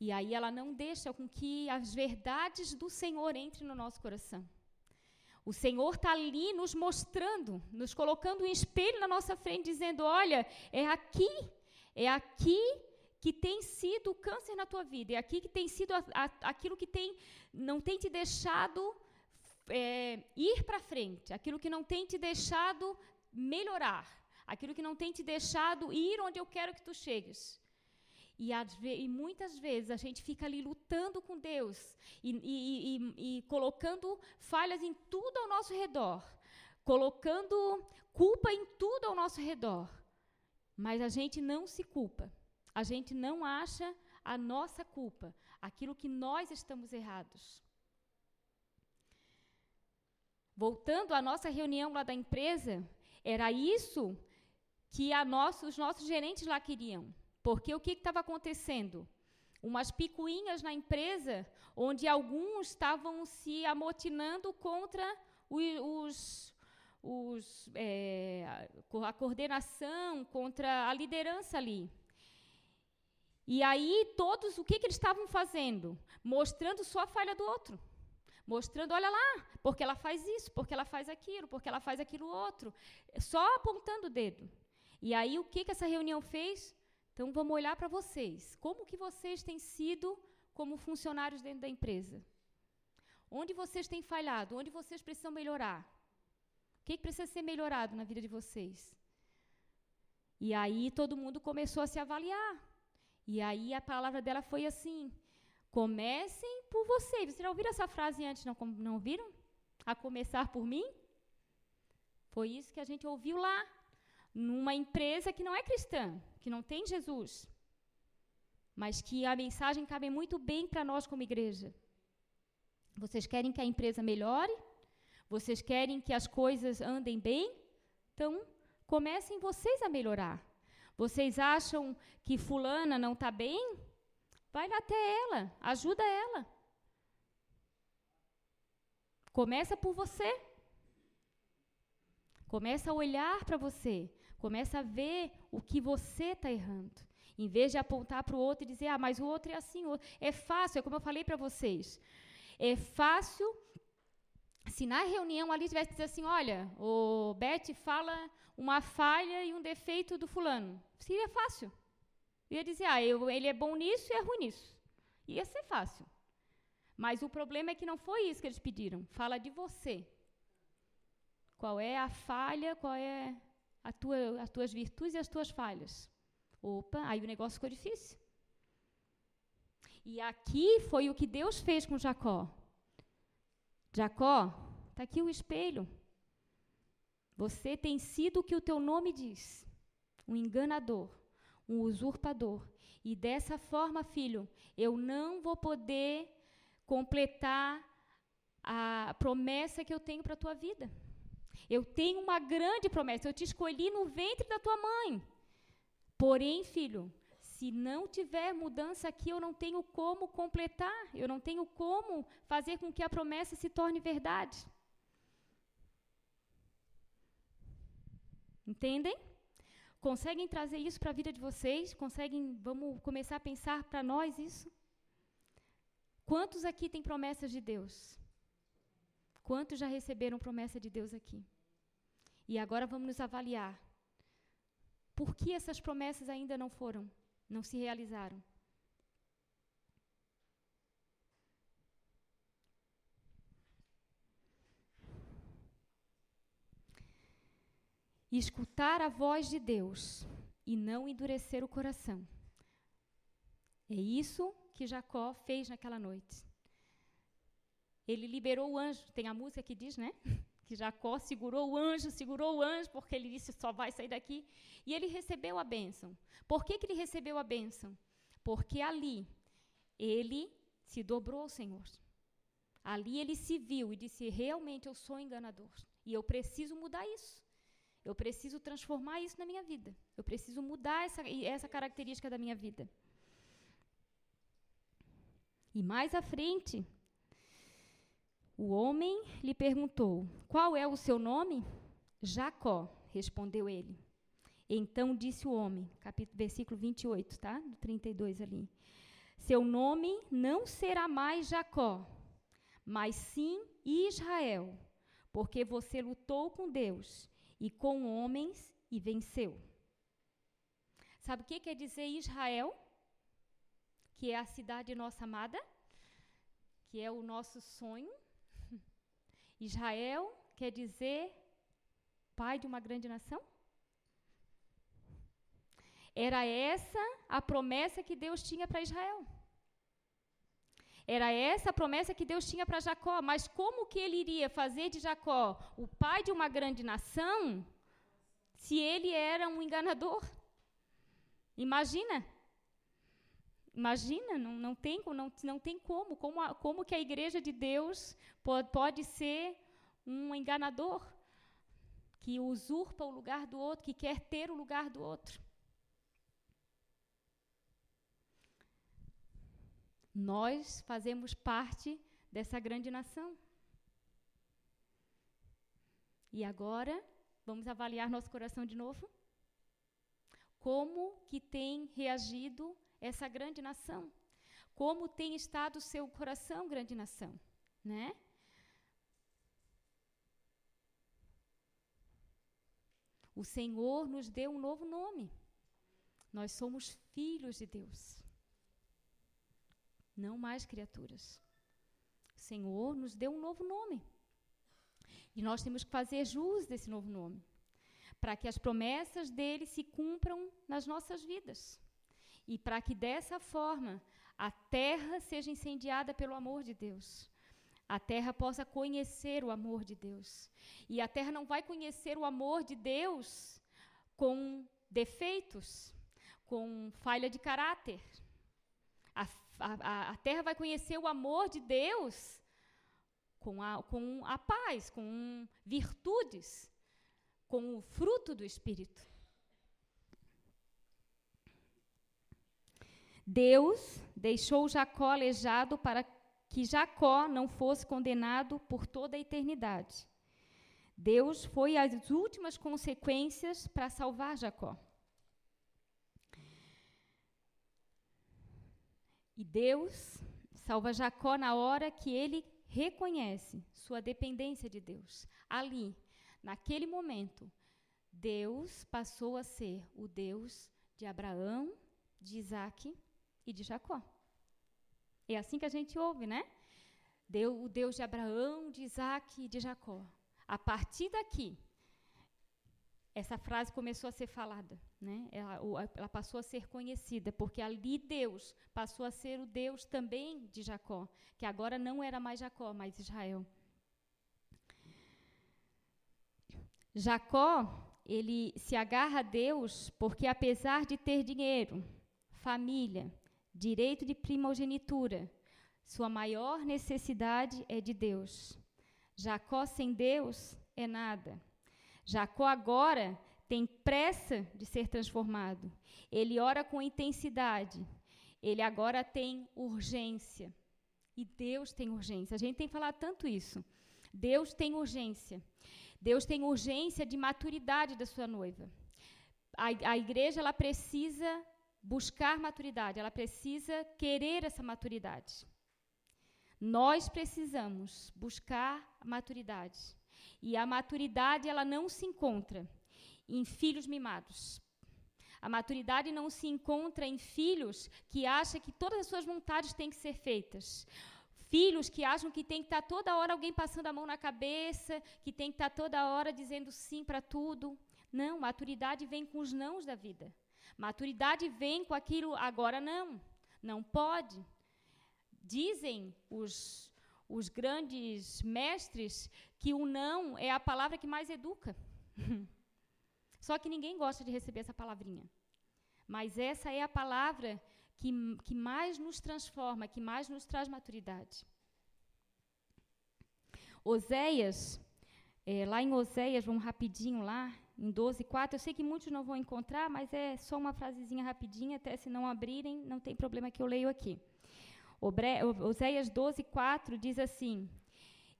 [SPEAKER 2] E aí ela não deixa com que as verdades do Senhor entrem no nosso coração. O Senhor está ali nos mostrando, nos colocando um espelho na nossa frente, dizendo: olha, é aqui, é aqui que tem sido o câncer na tua vida, é aqui que tem sido a, a, aquilo que tem, não tem te deixado é, ir para frente, aquilo que não tem te deixado melhorar, aquilo que não tem te deixado ir onde eu quero que tu chegues. E, e, muitas vezes a gente fica ali lutando com Deus e, e, e, colocando falhas em tudo ao nosso redor, colocando culpa em tudo ao nosso redor. Mas a gente não se culpa, a gente não acha a nossa culpa, aquilo que nós estamos errados. Voltando à nossa reunião lá da empresa, era isso que nosso, os nossos gerentes lá queriam. Porque o que estava acontecendo? Umas picuinhas na empresa, onde alguns estavam se amotinando contra os, os, é, a coordenação, contra a liderança ali. E aí, todos, o que, que eles estavam fazendo? Mostrando só a falha do outro. Mostrando, olha lá, porque ela faz isso, porque ela faz aquilo, porque ela faz aquilo outro. Só apontando o dedo. E aí, o que, que essa reunião fez? Então vamos olhar para vocês. Como que vocês têm sido como funcionários dentro da empresa? Onde vocês têm falhado? Onde vocês precisam melhorar? O que, que precisa ser melhorado na vida de vocês? E aí todo mundo começou a se avaliar. E aí a palavra dela foi assim: comecem por vocês. Vocês já ouviram essa frase antes? Não, não ouviram? A começar por mim? Foi isso que a gente ouviu lá numa empresa que não é cristã, que não tem Jesus, mas que a mensagem cabe muito bem para nós como igreja. Vocês querem que a empresa melhore? Vocês querem que as coisas andem bem? Então, comecem vocês a melhorar. Vocês acham que fulana não está bem? Vai lá até ela, ajuda ela. Começa por você. Começa a olhar para você. Começa a ver o que você está errando. Em vez de apontar para o outro e dizer, ah, mas o outro é assim. É fácil, é como eu falei para vocês. É fácil se na reunião ali tivesse dizer assim, olha, o Beth fala uma falha e um defeito do fulano. Seria fácil. Eu ia dizer, ah, eu, ele é bom nisso e é ruim nisso. Ia ser fácil. Mas o problema é que não foi isso que eles pediram. Fala de você. Qual é a falha, qual é tua, as tuas virtudes e as tuas falhas. Opa, aí o negócio ficou difícil. E aqui foi o que Deus fez com Jacó. Jacó, está aqui o espelho. Você tem sido o que o teu nome diz: um enganador, um usurpador. E dessa forma, filho, eu não vou poder completar a promessa que eu tenho para a tua vida. Eu tenho uma grande promessa. Eu te escolhi no ventre da tua mãe. Porém, filho, se não tiver mudança aqui, eu não tenho como completar. Eu não tenho como fazer com que a promessa se torne verdade. Entendem? Conseguem trazer isso para a vida de vocês? Conseguem, vamos começar a pensar para nós isso? Quantos aqui têm promessas de Deus? Quantos já receberam promessa de Deus aqui? E agora vamos nos avaliar. Por que essas promessas ainda não foram, não se realizaram? escutar a voz de Deus e não endurecer o coração. É isso que Jacó fez naquela noite. Ele liberou o anjo, tem a música que diz, né? (laughs) que Jacó segurou o anjo, segurou o anjo, porque ele disse: só vai sair daqui. E ele recebeu a bênção. Por que, que ele recebeu a bênção? Porque ali ele se dobrou ao Senhor. Ali ele se viu e disse: realmente eu sou enganador. E eu preciso mudar isso. Eu preciso transformar isso na minha vida. Eu preciso mudar essa, essa característica da minha vida. E mais à frente, o homem lhe perguntou: Qual é o seu nome? Jacó, respondeu ele. Então disse o homem, capítulo, versículo 28, tá? Do 32 ali. Seu nome não será mais Jacó, mas sim Israel, porque você lutou com Deus e com homens e venceu. Sabe o que quer dizer Israel? Que é a cidade nossa amada, que é o nosso sonho, Israel quer dizer pai de uma grande nação? Era essa a promessa que Deus tinha para Israel. Era essa a promessa que Deus tinha para Jacó, mas como que ele iria fazer de Jacó o pai de uma grande nação se ele era um enganador? Imagina. Imagina, não, não, tem, não, não tem como. Como, a, como que a igreja de Deus pode, pode ser um enganador que usurpa o lugar do outro, que quer ter o lugar do outro? Nós fazemos parte dessa grande nação. E agora, vamos avaliar nosso coração de novo? Como que tem reagido essa grande nação. Como tem estado o seu coração, grande nação, né? O Senhor nos deu um novo nome. Nós somos filhos de Deus. Não mais criaturas. O Senhor nos deu um novo nome. E nós temos que fazer jus desse novo nome, para que as promessas dele se cumpram nas nossas vidas e para que dessa forma a terra seja incendiada pelo amor de Deus. A terra possa conhecer o amor de Deus. E a terra não vai conhecer o amor de Deus com defeitos, com falha de caráter. A, a, a terra vai conhecer o amor de Deus com a, com a paz, com virtudes, com o fruto do Espírito. Deus deixou Jacó aleijado para que Jacó não fosse condenado por toda a eternidade. Deus foi as últimas consequências para salvar Jacó. E Deus salva Jacó na hora que ele reconhece sua dependência de Deus. Ali, naquele momento, Deus passou a ser o Deus de Abraão, de Isaac e de Jacó. É assim que a gente ouve, né? Deu o Deus de Abraão, de Isaac e de Jacó. A partir daqui, essa frase começou a ser falada, né? Ela, ela, passou a ser conhecida, porque ali Deus passou a ser o Deus também de Jacó, que agora não era mais Jacó, mas Israel. Jacó, ele se agarra a Deus porque apesar de ter dinheiro, família, direito de primogenitura. Sua maior necessidade é de Deus. Jacó sem Deus é nada. Jacó agora tem pressa de ser transformado. Ele ora com intensidade. Ele agora tem urgência. E Deus tem urgência. A gente tem falado tanto isso. Deus tem urgência. Deus tem urgência de maturidade da sua noiva. A, a igreja ela precisa buscar maturidade, ela precisa querer essa maturidade. Nós precisamos buscar maturidade. E a maturidade ela não se encontra em filhos mimados. A maturidade não se encontra em filhos que acham que todas as suas vontades têm que ser feitas. Filhos que acham que tem que estar toda hora alguém passando a mão na cabeça, que tem que estar toda hora dizendo sim para tudo. Não, maturidade vem com os nãos da vida. Maturidade vem com aquilo, agora não, não pode. Dizem os, os grandes mestres que o não é a palavra que mais educa. (laughs) Só que ninguém gosta de receber essa palavrinha. Mas essa é a palavra que, que mais nos transforma, que mais nos traz maturidade. Oséias, é, lá em Oséias, vamos rapidinho lá, em 12, 4. Eu sei que muitos não vão encontrar, mas é só uma frasezinha rapidinha, até se não abrirem, não tem problema que eu leio aqui. Oséias 12, 4 diz assim: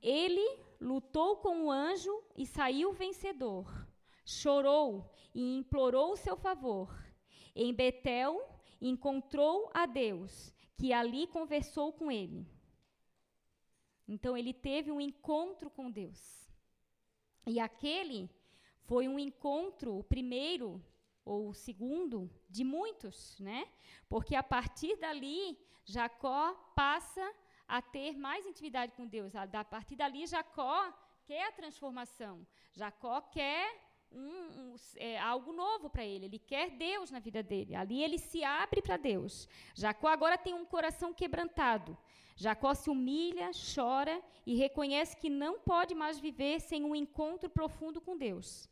[SPEAKER 2] Ele lutou com o anjo e saiu vencedor. Chorou e implorou seu favor. Em Betel encontrou a Deus, que ali conversou com ele. Então ele teve um encontro com Deus. E aquele foi um encontro, o primeiro ou o segundo de muitos, né? Porque a partir dali, Jacó passa a ter mais intimidade com Deus. A partir dali, Jacó quer a transformação. Jacó quer um, um, é, algo novo para ele. Ele quer Deus na vida dele. Ali ele se abre para Deus. Jacó agora tem um coração quebrantado. Jacó se humilha, chora e reconhece que não pode mais viver sem um encontro profundo com Deus.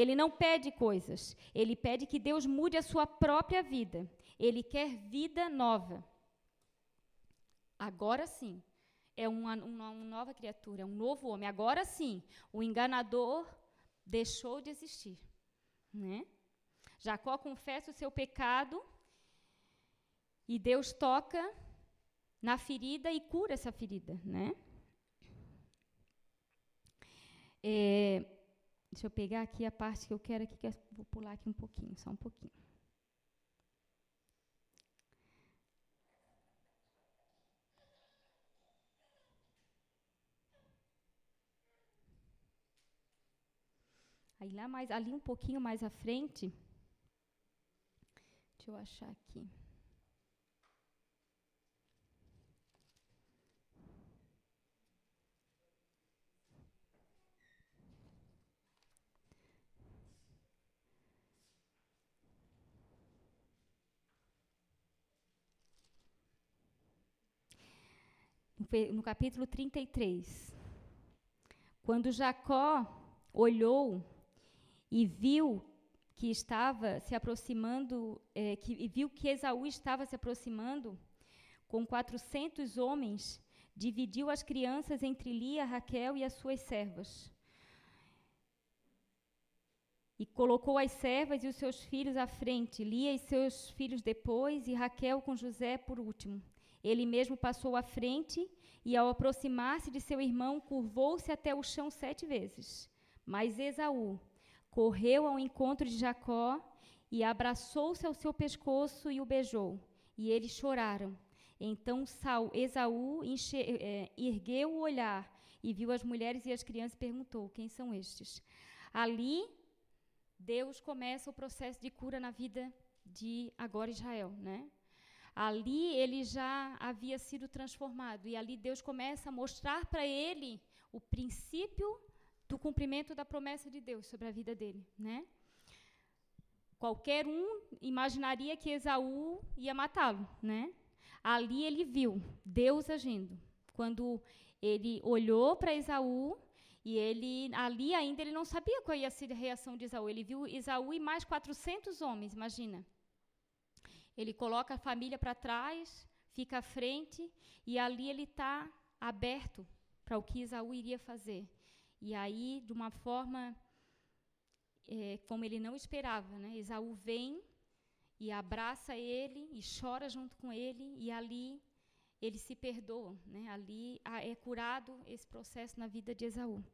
[SPEAKER 2] Ele não pede coisas, ele pede que Deus mude a sua própria vida. Ele quer vida nova. Agora sim, é uma, uma, uma nova criatura, é um novo homem. Agora sim, o enganador deixou de existir. Né? Jacó confessa o seu pecado e Deus toca na ferida e cura essa ferida. Né? É, Deixa eu pegar aqui a parte que eu quero aqui, que eu vou pular aqui um pouquinho, só um pouquinho. Aí lá mais, ali um pouquinho mais à frente, deixa eu achar aqui. No capítulo 33. Quando Jacó olhou e viu que estava se aproximando, é, que e viu que Esaú estava se aproximando com 400 homens, dividiu as crianças entre Lia, Raquel e as suas servas. E colocou as servas e os seus filhos à frente, Lia e seus filhos depois, e Raquel com José por último. Ele mesmo passou à frente e, ao aproximar-se de seu irmão, curvou-se até o chão sete vezes. Mas Esaú correu ao encontro de Jacó e abraçou-se ao seu pescoço e o beijou. E eles choraram. Então Saul, Esaú é, ergueu o olhar e viu as mulheres e as crianças e perguntou: Quem são estes? Ali, Deus começa o processo de cura na vida de agora Israel, né? Ali ele já havia sido transformado e ali Deus começa a mostrar para ele o princípio do cumprimento da promessa de Deus sobre a vida dele, né? Qualquer um imaginaria que Esaú ia matá-lo, né? Ali ele viu Deus agindo. Quando ele olhou para Esaú e ele ali ainda ele não sabia qual ia ser a reação de Esaú. Ele viu Esaú e mais 400 homens, imagina. Ele coloca a família para trás, fica à frente, e ali ele está aberto para o que Isaú iria fazer. E aí, de uma forma é, como ele não esperava, né? Esaú vem e abraça ele e chora junto com ele, e ali ele se perdoa, né? ali é curado esse processo na vida de Esaú.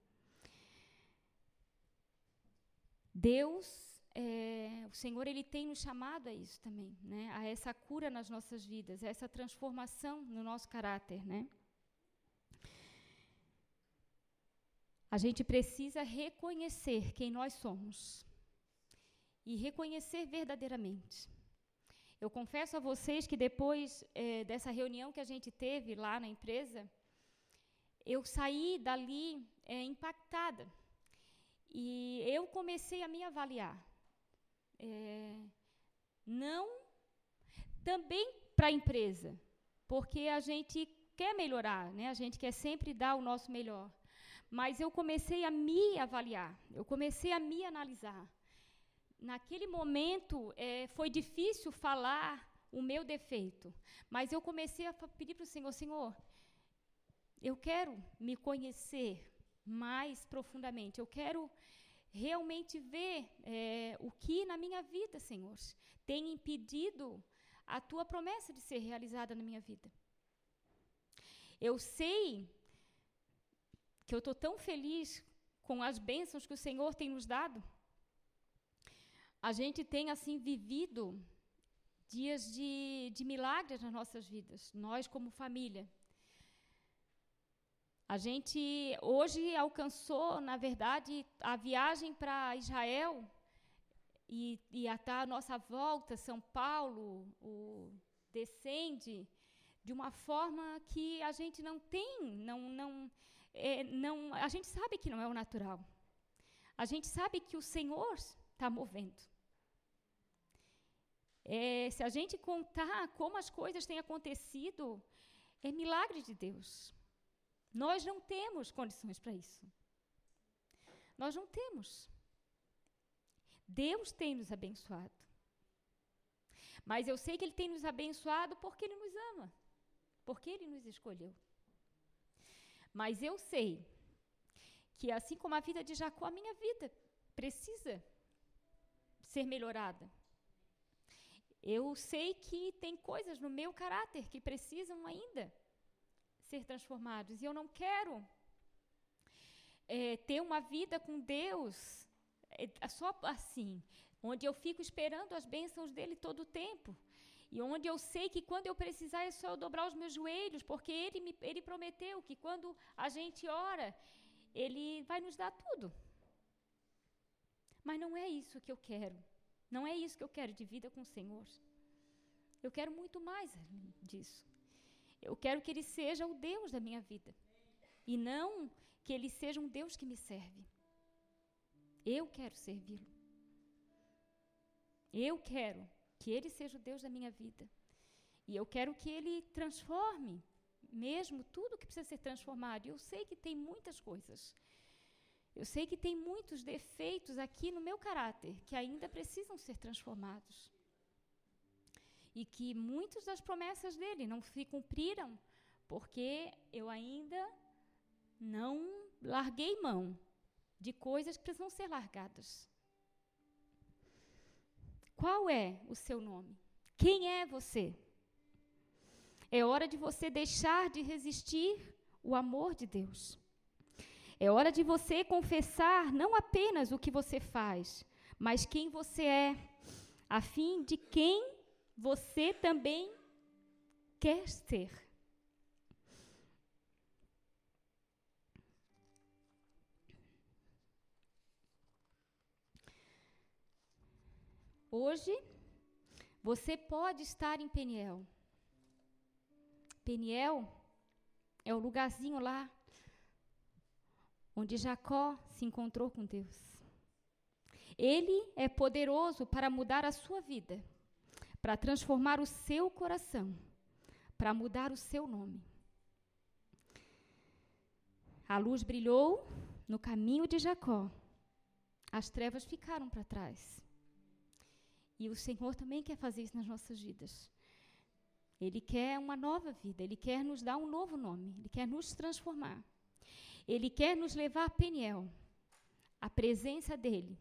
[SPEAKER 2] Deus é, o Senhor ele tem nos chamado a isso também, né? A essa cura nas nossas vidas, a essa transformação no nosso caráter, né? A gente precisa reconhecer quem nós somos e reconhecer verdadeiramente. Eu confesso a vocês que depois é, dessa reunião que a gente teve lá na empresa, eu saí dali é, impactada. E eu comecei a me avaliar. É, não também para a empresa, porque a gente quer melhorar, né? a gente quer sempre dar o nosso melhor. Mas eu comecei a me avaliar, eu comecei a me analisar. Naquele momento, é, foi difícil falar o meu defeito, mas eu comecei a pedir para o Senhor: Senhor, eu quero me conhecer mais profundamente, eu quero realmente ver é, o que na minha vida, Senhor, tem impedido a tua promessa de ser realizada na minha vida. Eu sei que eu estou tão feliz com as bênçãos que o Senhor tem nos dado. A gente tem, assim, vivido dias de, de milagres nas nossas vidas, nós como família. A gente hoje alcançou, na verdade, a viagem para Israel e, e até a nossa volta, São Paulo, o descende de uma forma que a gente não tem, não, não, é, não, a gente sabe que não é o natural. A gente sabe que o Senhor está movendo. É, se a gente contar como as coisas têm acontecido, é milagre de Deus. Nós não temos condições para isso. Nós não temos. Deus tem nos abençoado. Mas eu sei que Ele tem nos abençoado porque Ele nos ama, porque Ele nos escolheu. Mas eu sei que, assim como a vida de Jacó, a minha vida precisa ser melhorada. Eu sei que tem coisas no meu caráter que precisam ainda ser transformados. E eu não quero é, ter uma vida com Deus é, só assim, onde eu fico esperando as bênçãos dele todo o tempo. E onde eu sei que quando eu precisar é só eu dobrar os meus joelhos, porque ele, me, ele prometeu que quando a gente ora, ele vai nos dar tudo. Mas não é isso que eu quero. Não é isso que eu quero de vida com o Senhor. Eu quero muito mais disso. Eu quero que Ele seja o Deus da minha vida. E não que Ele seja um Deus que me serve. Eu quero servi-lo. Eu quero que Ele seja o Deus da minha vida. E eu quero que Ele transforme mesmo tudo que precisa ser transformado. E eu sei que tem muitas coisas Eu sei que tem muitos defeitos aqui no meu caráter que ainda precisam ser transformados. E que muitas das promessas dele não se cumpriram porque eu ainda não larguei mão de coisas que precisam ser largadas. Qual é o seu nome? Quem é você? É hora de você deixar de resistir o amor de Deus. É hora de você confessar não apenas o que você faz, mas quem você é, a fim de quem você também quer ser. Hoje, você pode estar em Peniel. Peniel é o lugarzinho lá onde Jacó se encontrou com Deus. Ele é poderoso para mudar a sua vida, para transformar o seu coração, para mudar o seu nome. A luz brilhou no caminho de Jacó, as trevas ficaram para trás. E o Senhor também quer fazer isso nas nossas vidas. Ele quer uma nova vida, ele quer nos dar um novo nome, ele quer nos transformar. Ele quer nos levar a Peniel, a presença dele,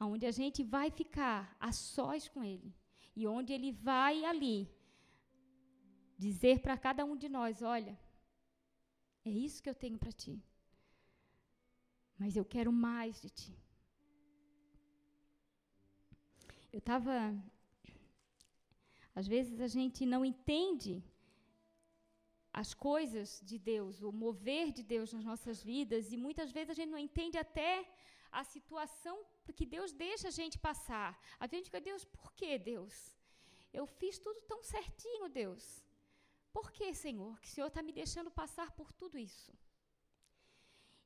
[SPEAKER 2] onde a gente vai ficar a sós com ele e onde ele vai ali dizer para cada um de nós: olha, é isso que eu tenho para ti, mas eu quero mais de ti. Eu estava. Às vezes a gente não entende as coisas de Deus, o mover de Deus nas nossas vidas, e muitas vezes a gente não entende até a situação que Deus deixa a gente passar. A gente fica, Deus, por que Deus? Eu fiz tudo tão certinho, Deus. Por que, Senhor, que o Senhor está me deixando passar por tudo isso?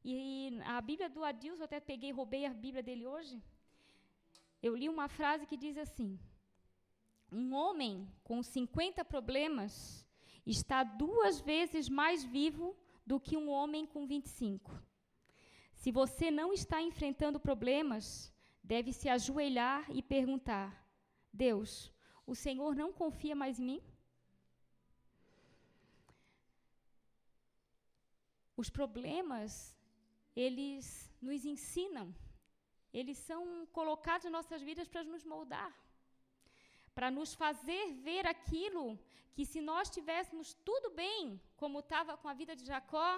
[SPEAKER 2] E a Bíblia do Adilson, eu até peguei, roubei a Bíblia dele hoje. Eu li uma frase que diz assim: Um homem com 50 problemas está duas vezes mais vivo do que um homem com 25. Se você não está enfrentando problemas, deve se ajoelhar e perguntar: Deus, o Senhor não confia mais em mim? Os problemas, eles nos ensinam, eles são colocados em nossas vidas para nos moldar para nos fazer ver aquilo que, se nós tivéssemos tudo bem, como estava com a vida de Jacó,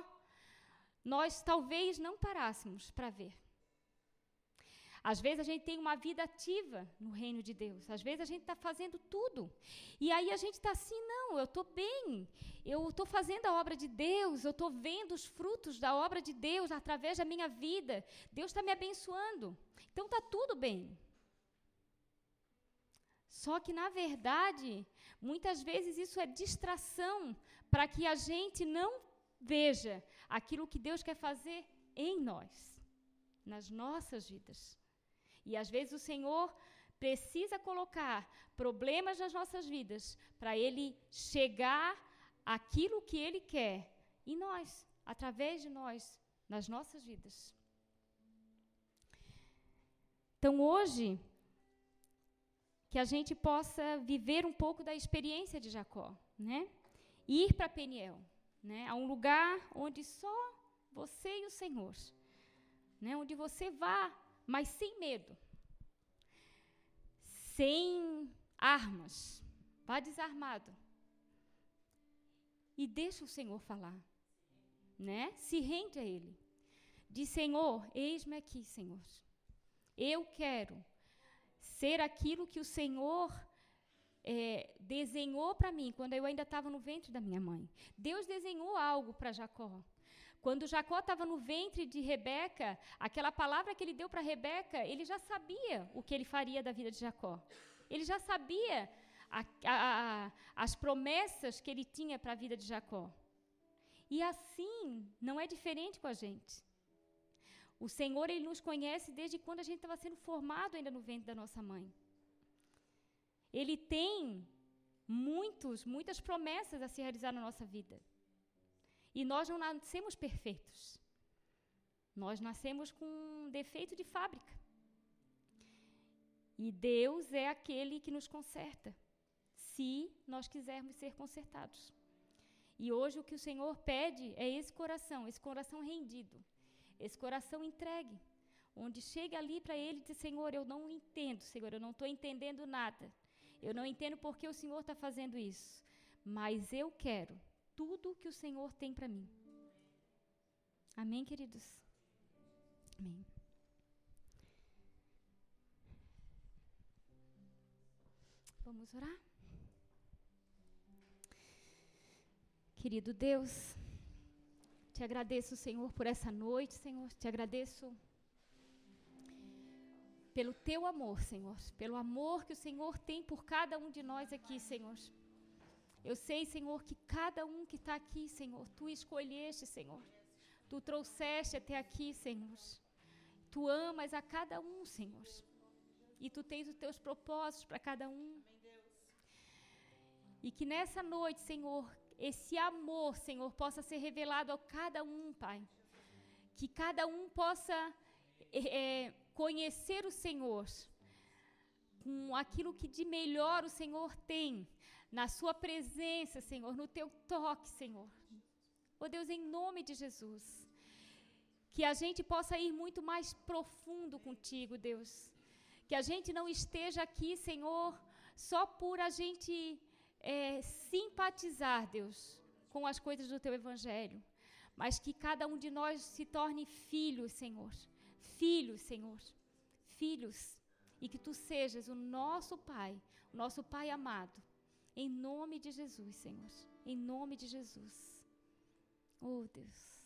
[SPEAKER 2] nós talvez não parássemos para ver. Às vezes a gente tem uma vida ativa no reino de Deus. Às vezes a gente está fazendo tudo. E aí a gente está assim, não, eu estou bem. Eu estou fazendo a obra de Deus. Eu estou vendo os frutos da obra de Deus através da minha vida. Deus está me abençoando. Então está tudo bem. Só que, na verdade, muitas vezes isso é distração para que a gente não veja aquilo que Deus quer fazer em nós, nas nossas vidas. E às vezes o Senhor precisa colocar problemas nas nossas vidas para Ele chegar aquilo que Ele quer em nós, através de nós, nas nossas vidas. Então hoje, que a gente possa viver um pouco da experiência de Jacó, né? Ir para Peniel, né? A um lugar onde só você e o Senhor, né? Onde você vá, mas sem medo, sem armas, vá desarmado e deixa o Senhor falar, né? Se rende a Ele, diz Senhor, eis-me aqui, Senhor. Eu quero ser aquilo que o Senhor é, desenhou para mim quando eu ainda estava no ventre da minha mãe. Deus desenhou algo para Jacó. Quando Jacó estava no ventre de Rebeca, aquela palavra que ele deu para Rebeca, ele já sabia o que ele faria da vida de Jacó. Ele já sabia a, a, a, as promessas que ele tinha para a vida de Jacó. E assim não é diferente com a gente. O Senhor, Ele nos conhece desde quando a gente estava sendo formado ainda no ventre da nossa mãe. Ele tem muitos, muitas promessas a se realizar na nossa vida. E nós não nascemos perfeitos. Nós nascemos com um defeito de fábrica. E Deus é aquele que nos conserta, se nós quisermos ser consertados. E hoje o que o Senhor pede é esse coração, esse coração rendido, esse coração entregue, onde chega ali para Ele e diz: Senhor, eu não entendo, Senhor, eu não estou entendendo nada. Eu não entendo por que o Senhor está fazendo isso, mas eu quero tudo que o Senhor tem para mim. Amém, queridos? Amém. Vamos orar? Querido Deus, te agradeço, Senhor, por essa noite, Senhor. Te agradeço pelo teu amor, Senhor. Pelo amor que o Senhor tem por cada um de nós aqui, Senhor. Eu sei, Senhor, que cada um que está aqui, Senhor, tu escolheste, Senhor. Tu trouxeste até aqui, Senhor. Tu amas a cada um, Senhor. E tu tens os teus propósitos para cada um. E que nessa noite, Senhor, esse amor, Senhor, possa ser revelado a cada um, Pai. Que cada um possa é, conhecer o Senhor com aquilo que de melhor o Senhor tem, na Sua presença, Senhor, no Teu toque, Senhor. Oh Deus, em nome de Jesus. Que a gente possa ir muito mais profundo contigo, Deus. Que a gente não esteja aqui, Senhor, só por a gente é, simpatizar, Deus, com as coisas do teu evangelho, mas que cada um de nós se torne filho, Senhor. Filhos, Senhor. Filhos. E que tu sejas o nosso Pai, o nosso Pai amado. Em nome de Jesus, Senhor. Em nome de Jesus. Oh, Deus.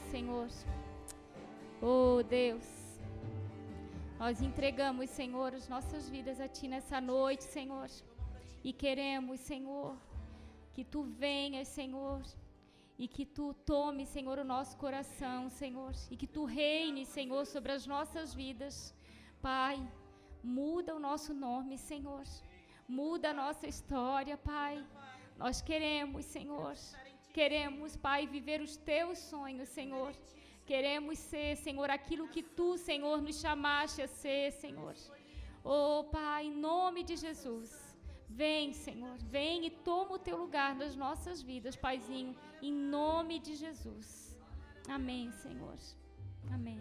[SPEAKER 2] Senhor. Oh, Deus. Nós entregamos, Senhor, as nossas vidas a Ti nessa noite, Senhor. E queremos, Senhor, que Tu venhas, Senhor, e que Tu tome, Senhor, o nosso coração, Senhor, e que Tu reine, Senhor, sobre as nossas vidas. Pai, muda o nosso nome, Senhor. Muda a nossa história, Pai. Nós queremos, Senhor. Queremos, Pai, viver os Teus sonhos, Senhor. Queremos ser, Senhor, aquilo que Tu, Senhor, nos chamaste a ser, Senhor. Oh, Pai, em nome de Jesus. Vem, Senhor, vem e toma o teu lugar nas nossas vidas, Paizinho, em nome de Jesus. Amém, Senhor. Amém.